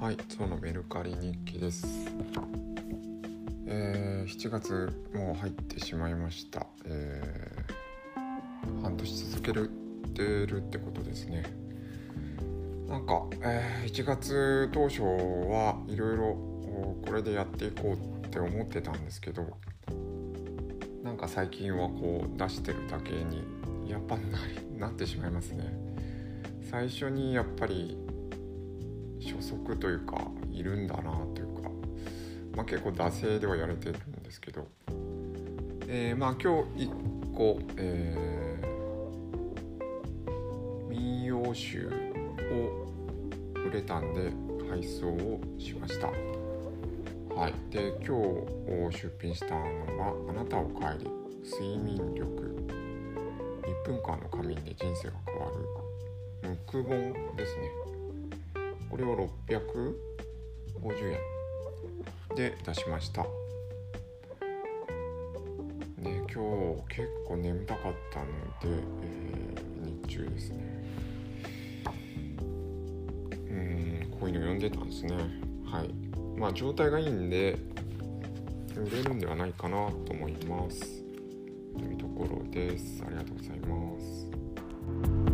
はい、そのメルカリ日記です。えー、7月もう入ってしまいました。えー、半年続けるってるってことですね。なんか、えー、1月当初はいろいろこれでやっていこうって思ってたんですけど、なんか最近はこう出してるだけにやっぱなりなってしまいますね。最初にやっぱり初速というかいるんだなというか、まあ、結構惰性ではやれてるんですけど、えー、まあ今日1個、えー、民謡集を売れたんで配送をしました。はい。で今日出品したのは「あなたを帰り睡眠力。1分間の仮眠で人生が変わる」木本ですね。これを650円で出しました。ね今日結構眠たかったので、えー、日中ですね。うんこういうの読んでたんですね。はい。まあ状態がいいんで売れるんではないかなと思います。というところです。ありがとうございます。